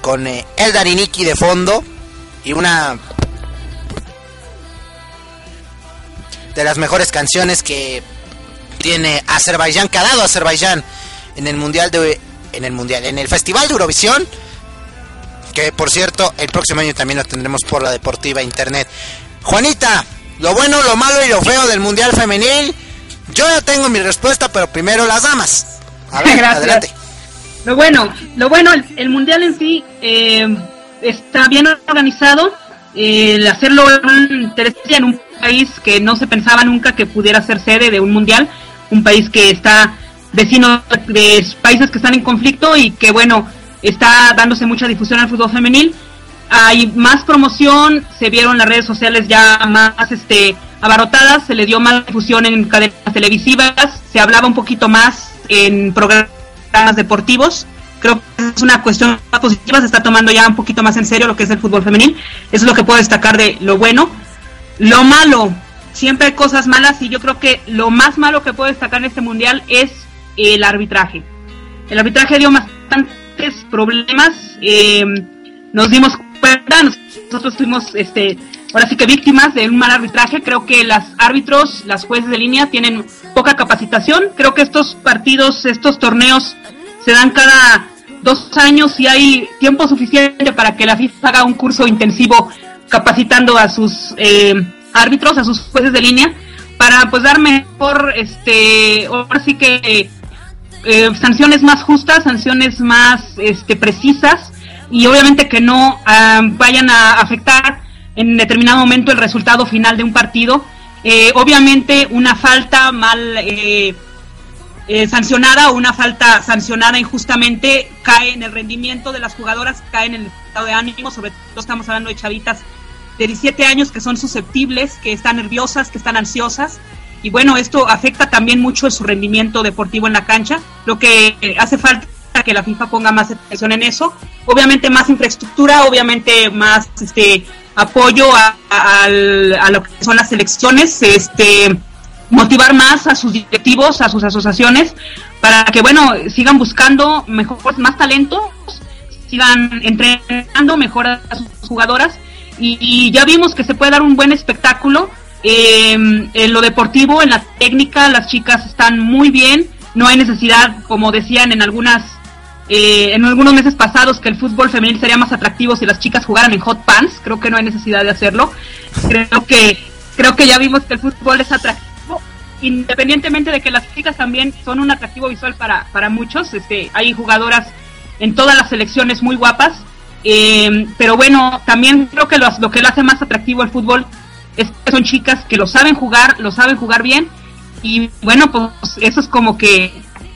con eh, Eldar y Nicky de fondo y una de las mejores canciones que tiene Azerbaiyán, que ha dado Azerbaiyán en el mundial de en el mundial, en el festival de Eurovisión, que por cierto el próximo año también lo tendremos por la Deportiva Internet. Juanita, lo bueno, lo malo y lo feo del mundial femenil. Yo ya tengo mi respuesta, pero primero las damas. A ver, Gracias. adelante. Lo bueno, lo bueno, el, el mundial en sí eh, está bien organizado. eh, el hacerlo en Teresía, en un país que no se pensaba nunca que pudiera ser sede de un mundial, un país que está vecino de países que están en conflicto y que bueno está dándose mucha difusión al fútbol femenil. Hay más promoción, se vieron las redes sociales ya más este abarrotadas, se le dio más difusión en cadenas televisivas, se hablaba un poquito más en programas deportivos. Creo que es una cuestión positiva, se está tomando ya un poquito más en serio lo que es el fútbol femenil. Eso es lo que puedo destacar de lo bueno. Lo malo, siempre hay cosas malas y yo creo que lo más malo que puedo destacar en este mundial es el arbitraje. El arbitraje dio bastantes problemas. eh, nos dimos cuenta, nosotros fuimos, este, ahora sí que víctimas de un mal arbitraje. Creo que las árbitros, las jueces de línea tienen poca capacitación. Creo que estos partidos, estos torneos se dan cada dos años y hay tiempo suficiente para que la FIFA haga un curso intensivo capacitando a sus eh, árbitros, a sus jueces de línea, para pues dar mejor, este, ahora sí que eh, sanciones más justas, sanciones más este, precisas y obviamente que no ah, vayan a afectar en determinado momento el resultado final de un partido. Eh, obviamente una falta mal eh, eh, sancionada o una falta sancionada injustamente cae en el rendimiento de las jugadoras, cae en el estado de ánimo, sobre todo estamos hablando de chavitas de 17 años que son susceptibles, que están nerviosas, que están ansiosas. Y bueno, esto afecta también mucho su rendimiento deportivo en la cancha, lo que eh, hace falta que la FIFA ponga más atención en eso. Obviamente más infraestructura, obviamente más este apoyo a, a- a lo que son las elecciones, este motivar más a sus directivos, a sus asociaciones, para que bueno, sigan buscando mejor, más talentos, sigan entrenando mejor a sus jugadoras y, ya vimos que se puede dar un buen espectáculo. Eh, en lo deportivo, en la técnica, las chicas están muy bien, no hay necesidad, como decían en algunas eh, en algunos meses pasados que el fútbol femenil sería más atractivo si las chicas jugaran en hot pants, creo que no hay necesidad de hacerlo. Creo que creo que ya vimos que el fútbol es atractivo independientemente de que las chicas también son un atractivo visual para, para muchos, este, hay jugadoras en todas las selecciones muy guapas, eh, pero bueno, también creo que lo, que lo hace más atractivo el fútbol es que son chicas que lo saben jugar, lo saben jugar bien, y bueno, pues eso es como que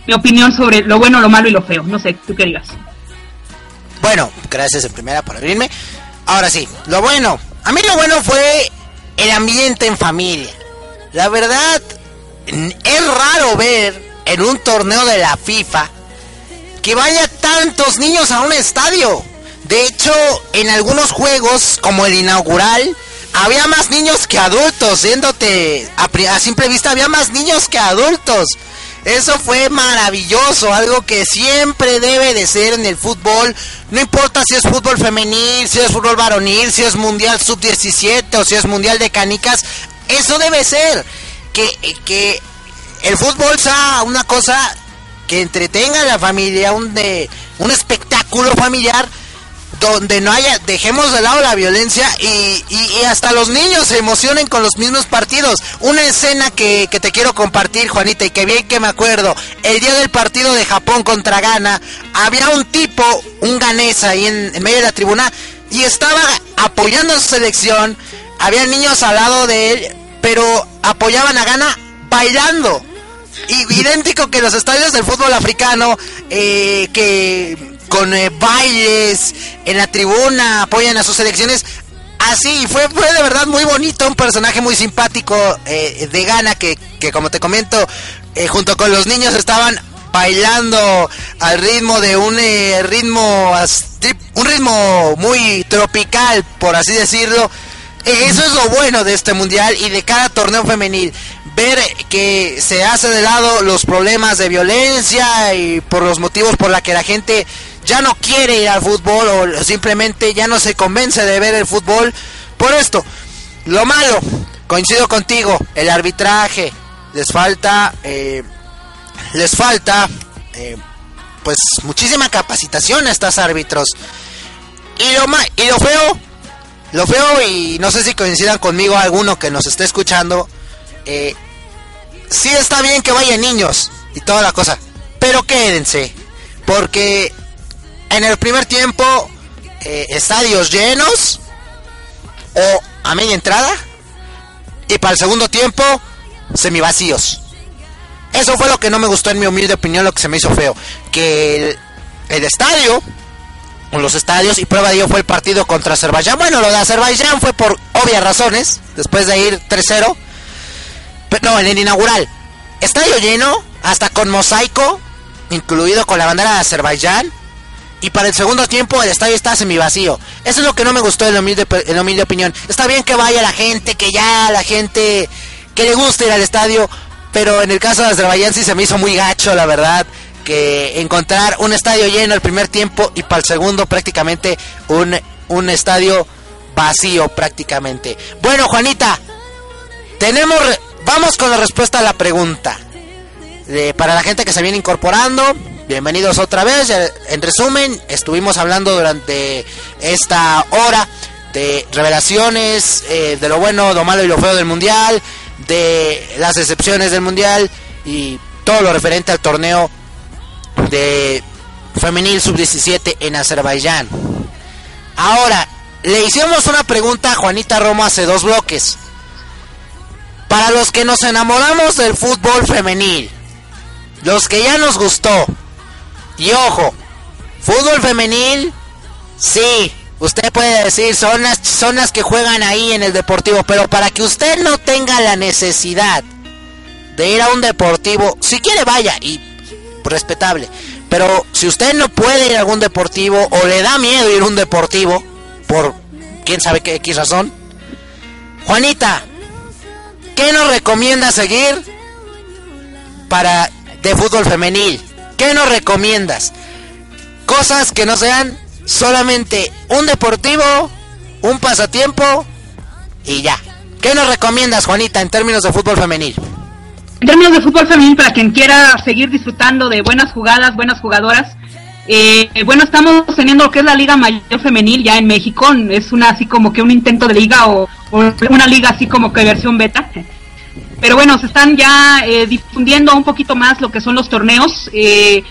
mi opinión sobre lo bueno, lo malo y lo feo, no sé, tú qué digas. Bueno, gracias en primera por abrirme. Ahora sí, lo bueno. A mí lo bueno fue el ambiente en familia. La verdad, es raro ver en un torneo de la FIFA que vaya tantos niños a un estadio. De hecho, en algunos juegos, como el inaugural, había más niños que adultos. Yéndote a, a simple vista, había más niños que adultos. Eso fue maravilloso, algo que siempre debe de ser en el fútbol. No importa si es fútbol femenil, si es fútbol varonil, si es mundial sub-17 o si es mundial de canicas. Eso debe ser. Que, que el fútbol sea una cosa que entretenga a la familia, un, de, un espectáculo familiar donde no haya, dejemos de lado la violencia y, y- hasta los niños se emocionen con los mismos partidos. Una escena que, que te quiero compartir, Juanita, y que bien que me acuerdo, el día del partido de Japón contra Ghana, había un tipo, un ganés ahí en, en medio de la tribuna, y estaba apoyando a su selección, había niños al lado de él, pero apoyaban a Ghana bailando. Y- idéntico que los estadios del fútbol africano, eh, que con eh, bailes en la tribuna apoyan a sus selecciones. Así, fue, fue de verdad muy bonito, un personaje muy simpático eh, de Ghana que, que como te comento, eh, junto con los niños estaban bailando al ritmo de un eh, ritmo un ritmo muy tropical, por así decirlo. Eso es lo bueno de este mundial y de cada torneo femenil. Ver que se hace de lado los problemas de violencia y por los motivos por la que la gente ya no quiere ir al fútbol o simplemente ya no se convence de ver el fútbol por esto. Lo malo, coincido contigo, el arbitraje, les falta, eh, les falta, eh, pues muchísima capacitación a estos árbitros. Y lo, ma- y lo feo, lo feo y no sé si coincidan conmigo alguno que nos esté escuchando, eh, sí está bien que vayan niños y toda la cosa, pero quédense, porque en el primer tiempo eh, estadios llenos o a media entrada y para el segundo tiempo semivacíos. Eso fue lo que no me gustó en mi humilde opinión, lo que se me hizo feo, que el, el estadio o los estadios y prueba de ello fue el partido contra Azerbaiyán. Bueno, lo de Azerbaiyán fue por obvias razones, después de ir 3-0. Pero no, en el inaugural. Estadio lleno, hasta con mosaico, incluido con la bandera de Azerbaiyán. Y para el segundo tiempo el estadio está semivacío. Eso es lo que no me gustó en la humilde, humilde opinión. Está bien que vaya la gente, que ya la gente que le guste ir al estadio. Pero en el caso de Azerbaiyán sí se me hizo muy gacho, la verdad. Que encontrar un estadio lleno el primer tiempo y para el segundo prácticamente un, un estadio vacío prácticamente. Bueno, Juanita, tenemos... Vamos con la respuesta a la pregunta. Para la gente que se viene incorporando, bienvenidos otra vez. En resumen, estuvimos hablando durante esta hora de revelaciones, eh, de lo bueno, lo malo y lo feo del mundial, de las excepciones del mundial y todo lo referente al torneo de femenil sub-17 en Azerbaiyán. Ahora, le hicimos una pregunta a Juanita Romo hace dos bloques. Para los que nos enamoramos del fútbol femenil, los que ya nos gustó, y ojo, fútbol femenil, sí, usted puede decir, son las, son las que juegan ahí en el deportivo, pero para que usted no tenga la necesidad de ir a un deportivo, si quiere vaya, y respetable, pero si usted no puede ir a algún deportivo o le da miedo ir a un deportivo, por quién sabe qué X razón, Juanita, ¿qué nos recomienda seguir para de fútbol femenil? ¿Qué nos recomiendas? Cosas que no sean solamente un deportivo, un pasatiempo y ya. ¿Qué nos recomiendas, Juanita, en términos de fútbol femenil? En términos de fútbol femenil, para quien quiera seguir disfrutando de buenas jugadas, buenas jugadoras, eh, bueno, estamos teniendo lo que es la Liga Mayor Femenil ya en México. Es una así como que un intento de liga o, o una liga así como que versión beta. Pero bueno, se están ya eh, difundiendo un poquito más lo que son los torneos. Eh,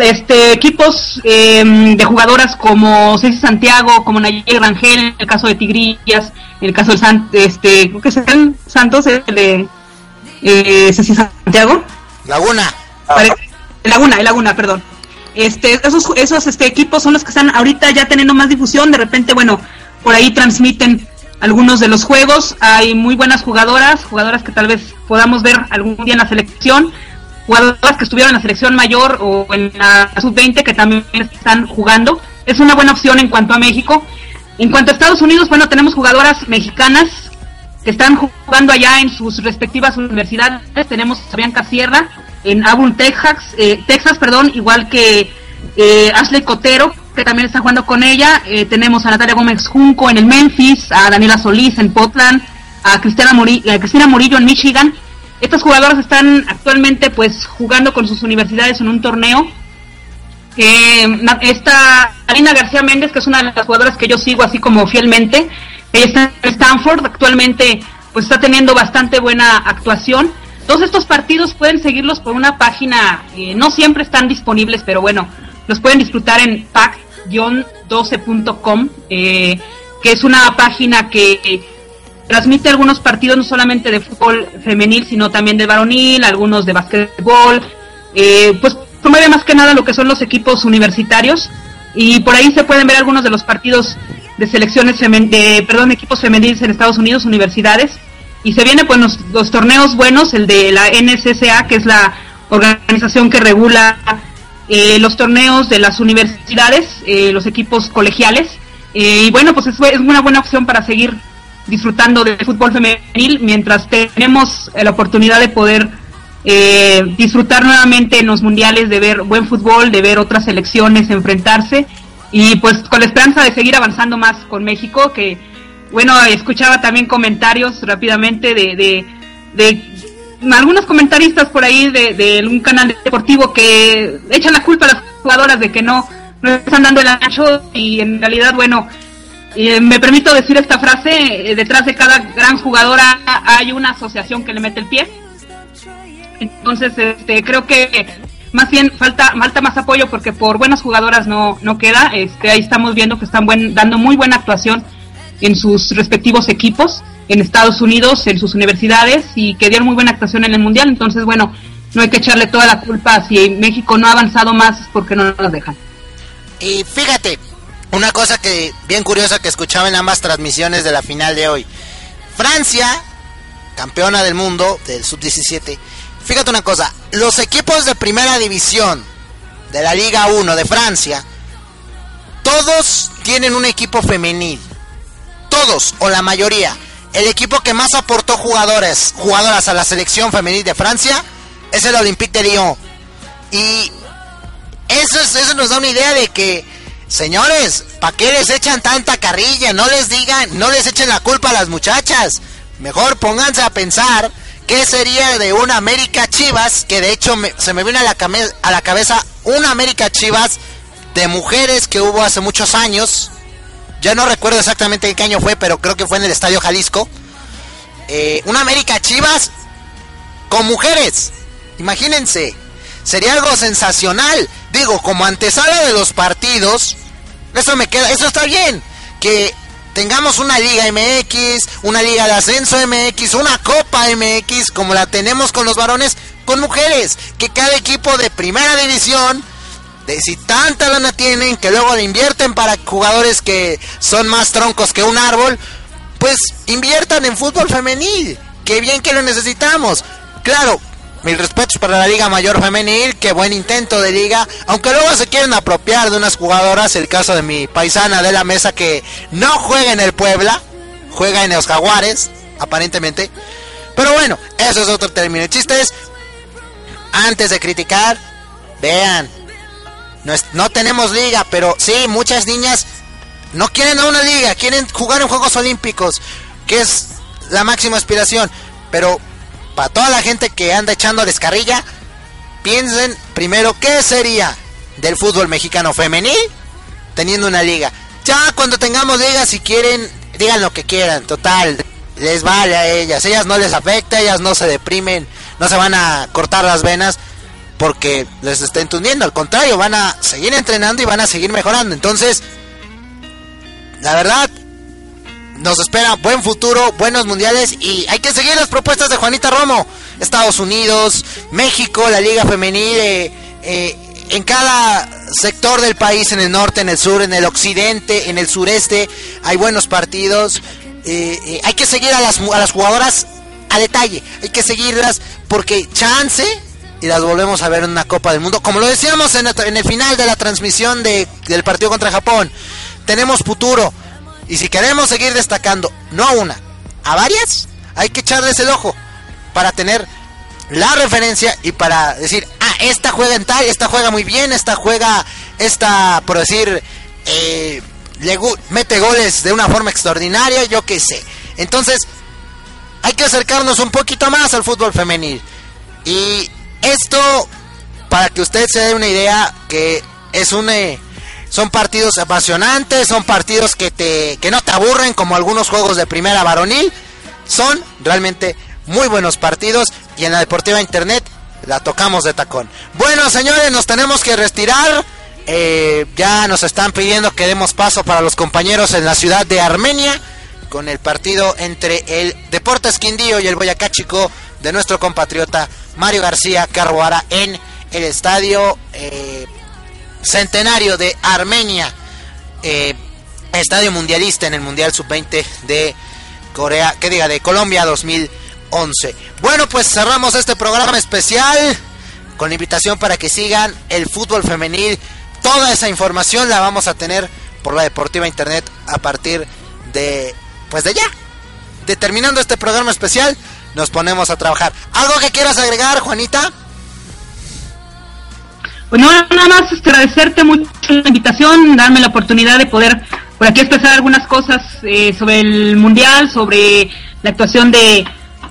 este, equipos eh, de jugadoras como Ceci Santiago, como Nayeli Rangel, en el caso de Tigrillas, en el caso del San, este, creo que es el Santos, el de eh, Ceci Santiago. Laguna. Laguna, el Laguna, perdón. Este, esos, esos este, equipos son los que están ahorita ya teniendo más difusión. De repente, bueno, por ahí transmiten algunos de los juegos. Hay muy buenas jugadoras, jugadoras que tal vez podamos ver algún día en la selección. Jugadoras que estuvieron en la selección mayor o en la sub-20 que también están jugando. Es una buena opción en cuanto a México. En cuanto a Estados Unidos, bueno, tenemos jugadoras mexicanas que están jugando allá en sus respectivas universidades. Tenemos a Bianca en Auburn, Texas, eh, Texas, perdón, igual que eh, Ashley Cotero, que también está jugando con ella. Eh, tenemos a Natalia Gómez Junco en el Memphis, a Daniela Solís en Portland, a Cristina, Muri- a Cristina Murillo en Michigan. Estas jugadoras están actualmente pues jugando con sus universidades en un torneo eh, esta Alina García Méndez, que es una de las jugadoras que yo sigo así como fielmente, ella está en Stanford, actualmente pues está teniendo bastante buena actuación. Todos estos partidos pueden seguirlos por una página, eh, no siempre están disponibles, pero bueno, los pueden disfrutar en pack-12.com, eh, que es una página que transmite algunos partidos no solamente de fútbol femenil, sino también de varonil, algunos de básquetbol, eh, pues promueve más que nada lo que son los equipos universitarios y por ahí se pueden ver algunos de los partidos de selecciones femen- de perdón equipos femeniles en Estados Unidos universidades y se viene pues los, los torneos buenos el de la NSSA que es la organización que regula eh, los torneos de las universidades eh, los equipos colegiales. Eh, y bueno pues es, es una buena opción para seguir disfrutando del fútbol femenil mientras tenemos la oportunidad de poder eh, disfrutar nuevamente en los mundiales de ver buen fútbol, de ver otras selecciones enfrentarse. Y pues con la esperanza de seguir avanzando más con México, que bueno, escuchaba también comentarios rápidamente de, de algunos comentaristas por ahí de, un canal deportivo que echan la culpa a las jugadoras de que no, no están dando el ancho y en realidad, bueno, eh, me permito decir esta frase, eh, detrás de cada gran jugadora hay una asociación que le mete el pie. Entonces, este, creo que más bien falta falta más apoyo porque por buenas jugadoras no no queda. Este, ahí estamos viendo que están buen, dando muy buena actuación en sus respectivos equipos en Estados Unidos, en sus universidades y que dieron muy buena actuación en el mundial. Entonces, bueno, no hay que echarle toda la culpa si México no ha avanzado más es porque no nos dejan. Y fíjate, una cosa que bien curiosa que escuchaba en ambas transmisiones de la final de hoy. Francia, campeona del mundo del sub-17. Fíjate una cosa, los equipos de primera división de la Liga 1 de Francia, todos tienen un equipo femenil. Todos o la mayoría. El equipo que más aportó jugadores, jugadoras a la selección femenil de Francia es el Olympique de Lyon. Y eso, es- eso nos da una idea de que, señores, ¿para qué les echan tanta carrilla? No les digan, no les echen la culpa a las muchachas. Mejor pónganse a pensar qué sería de una América Chivas, que de hecho me- se me viene a la, a la cabeza una América Chivas de mujeres que hubo hace muchos años. Ya no recuerdo exactamente en qué año fue, pero creo que fue en el Estadio Jalisco. Eh, una América Chivas con mujeres. Imagínense. Sería algo sensacional. Digo, como antesala de los partidos. Eso me queda, eso está bien. Que tengamos una Liga MX, una Liga de Ascenso MX, una Copa MX, como la tenemos con los varones, con mujeres. Que cada equipo de primera división, si tanta lana tienen, que luego le invierten para jugadores que son más troncos que un árbol, pues inviertan en fútbol femenil. Qué bien que lo necesitamos. Claro, mis respetos para la Liga Mayor Femenil, qué buen intento de liga. Aunque luego se quieren apropiar de unas jugadoras, el caso de mi paisana de la mesa que no juega en el Puebla, juega en los Jaguares, aparentemente. Pero bueno, eso es otro término. El chiste es, antes de criticar, vean, no, es- no tenemos liga, pero sí, muchas niñas no quieren a una liga, quieren jugar en Juegos Olímpicos, que es la máxima aspiración. Pero para toda la gente que anda echándoles carrilla, piensen primero qué sería del fútbol mexicano femenil teniendo una liga. Ya cuando tengamos liga, si quieren, digan lo que quieran, total, les vale a ellas, ellas no les afecta, ellas no se deprimen, no se van a cortar las venas porque les estén tundiendo, al contrario, van a seguir entrenando y van a seguir mejorando. Entonces, la verdad, nos espera buen futuro, buenos mundiales y hay que seguir las propuestas de Juanita Romo. Estados Unidos, México, la Liga Femenil, eh, eh, en cada sector del país, en el norte, en el sur, en el occidente, en el sureste, hay buenos partidos. Eh, eh, hay que seguir a las, a las jugadoras a detalle, hay que seguirlas porque chance y las volvemos a ver en una Copa del Mundo. Como lo decíamos en, el- en el final de la transmisión de- del partido contra Japón, tenemos futuro. Y si queremos seguir destacando, no a una, a varias, hay que echarles el ojo para tener la referencia y para decir, ah, esta juega en tal, esta juega muy bien, esta juega, esta, por decir, eh, mete goles de una forma extraordinaria, yo qué sé. Entonces, hay que acercarnos un poquito más al fútbol femenil. Y esto, para que usted se dé una idea, que es un... eh, son partidos apasionantes, son partidos que, te, que no te aburren como algunos juegos de primera varonil. Son realmente muy buenos partidos y en la Deportiva Internet la tocamos de tacón. Bueno, señores, nos tenemos que retirar. Eh, ya nos están pidiendo que demos paso para los compañeros en la ciudad de Armenia con el partido entre el Deportes Quindío y el Boyacá Chico de nuestro compatriota Mario García Carboara en el estadio eh, centenario de Armenia, eh, estadio mundialista en el Mundial Sub-20 de Corea, que diga, de Colombia 2011. Bueno, pues cerramos este programa especial con la invitación para que sigan el fútbol femenil. Toda esa información la vamos a tener por la Deportiva Internet a partir de, pues de ya. De terminando este programa especial, nos ponemos a trabajar. ¿Algo que quieras agregar, Juanita? Pues no, nada más agradecerte mucho la invitación, darme la oportunidad de poder por aquí expresar algunas cosas eh, sobre el Mundial, sobre la actuación de,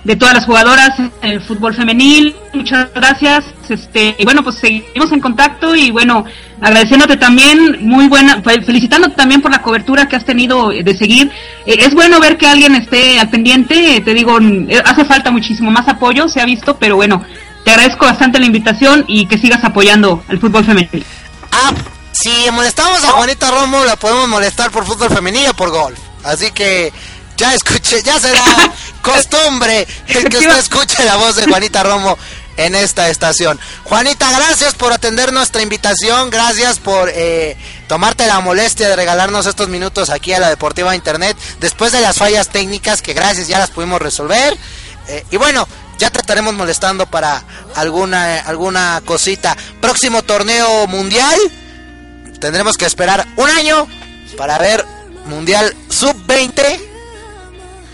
de todas las jugadoras en el fútbol femenil. Muchas gracias. Este, y bueno, pues seguimos en contacto y bueno, agradeciéndote también, muy buena, fe- felicitándote también por la cobertura que has tenido eh, de seguir. Eh, es bueno ver que alguien esté al pendiente, eh, te digo, hace falta muchísimo más apoyo, se ha visto, pero bueno, te agradezco bastante la invitación y que sigas apoyando al fútbol femenil. Ah, si molestamos a Juanita Romo, la podemos molestar por fútbol femenino o por golf. Así que ya escuché, ya será costumbre el que usted escuche la voz de Juanita Romo en esta estación. Juanita, gracias por atender nuestra invitación, gracias por eh, tomarte la molestia de regalarnos estos minutos aquí a la Deportiva Internet, después de las fallas técnicas que gracias ya las pudimos resolver. Eh, y bueno, ya te estaremos molestando para alguna, alguna cosita. Próximo torneo mundial, tendremos que esperar un año para ver Mundial Sub-20.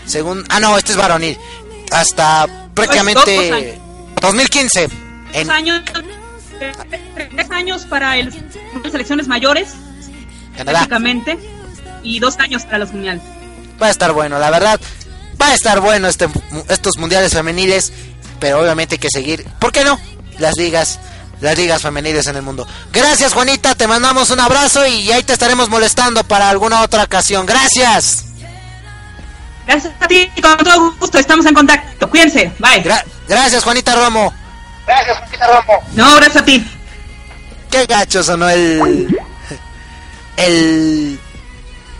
Según. Ah, no, este es varonil. Hasta prácticamente años. 2015. En, años, tres años para el, las selecciones mayores, Canadá. básicamente, y dos años para los mundiales. Va a estar bueno, la verdad. Va a estar bueno este, estos mundiales femeniles. Pero obviamente hay que seguir. ¿Por qué no? Las ligas. Las ligas femeniles en el mundo. Gracias, Juanita. Te mandamos un abrazo y ahí te estaremos molestando para alguna otra ocasión. Gracias. Gracias a ti, con todo gusto, estamos en contacto. Cuídense, bye. Gra- gracias, Juanita Romo. No, gracias a ti. Qué gacho sonó el. El.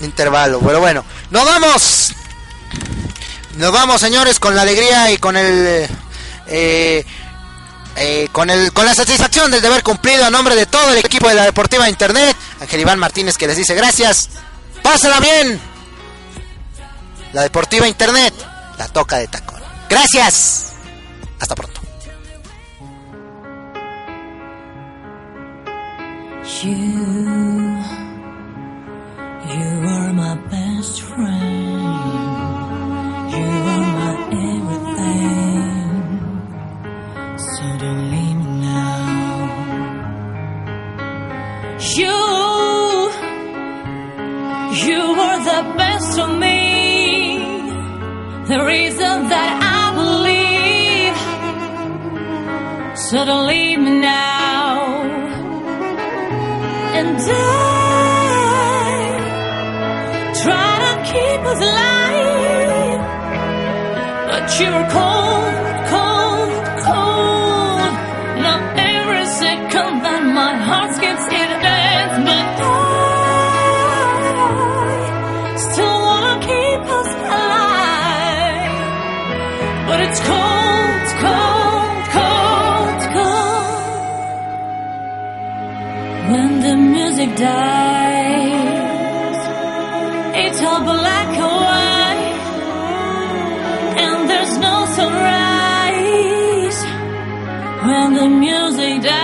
Intervalo. Pero bueno, nos vamos. Nos vamos, señores, con la alegría y con el. eh, eh, con el con la satisfacción del deber cumplido a nombre de todo el equipo de la Deportiva Internet. Ángel Iván Martínez que les dice gracias. Pásala bien. La Deportiva Internet. La toca de tacón. Gracias. Hasta pronto. You, you are my best friend. You are my everything. So don't leave me now. You, you are the best of me. The reason that I believe. So don't leave me now and I try to keep us alive, but you're cold, cold, it's all black and white, and there's no sunrise. When the music dies,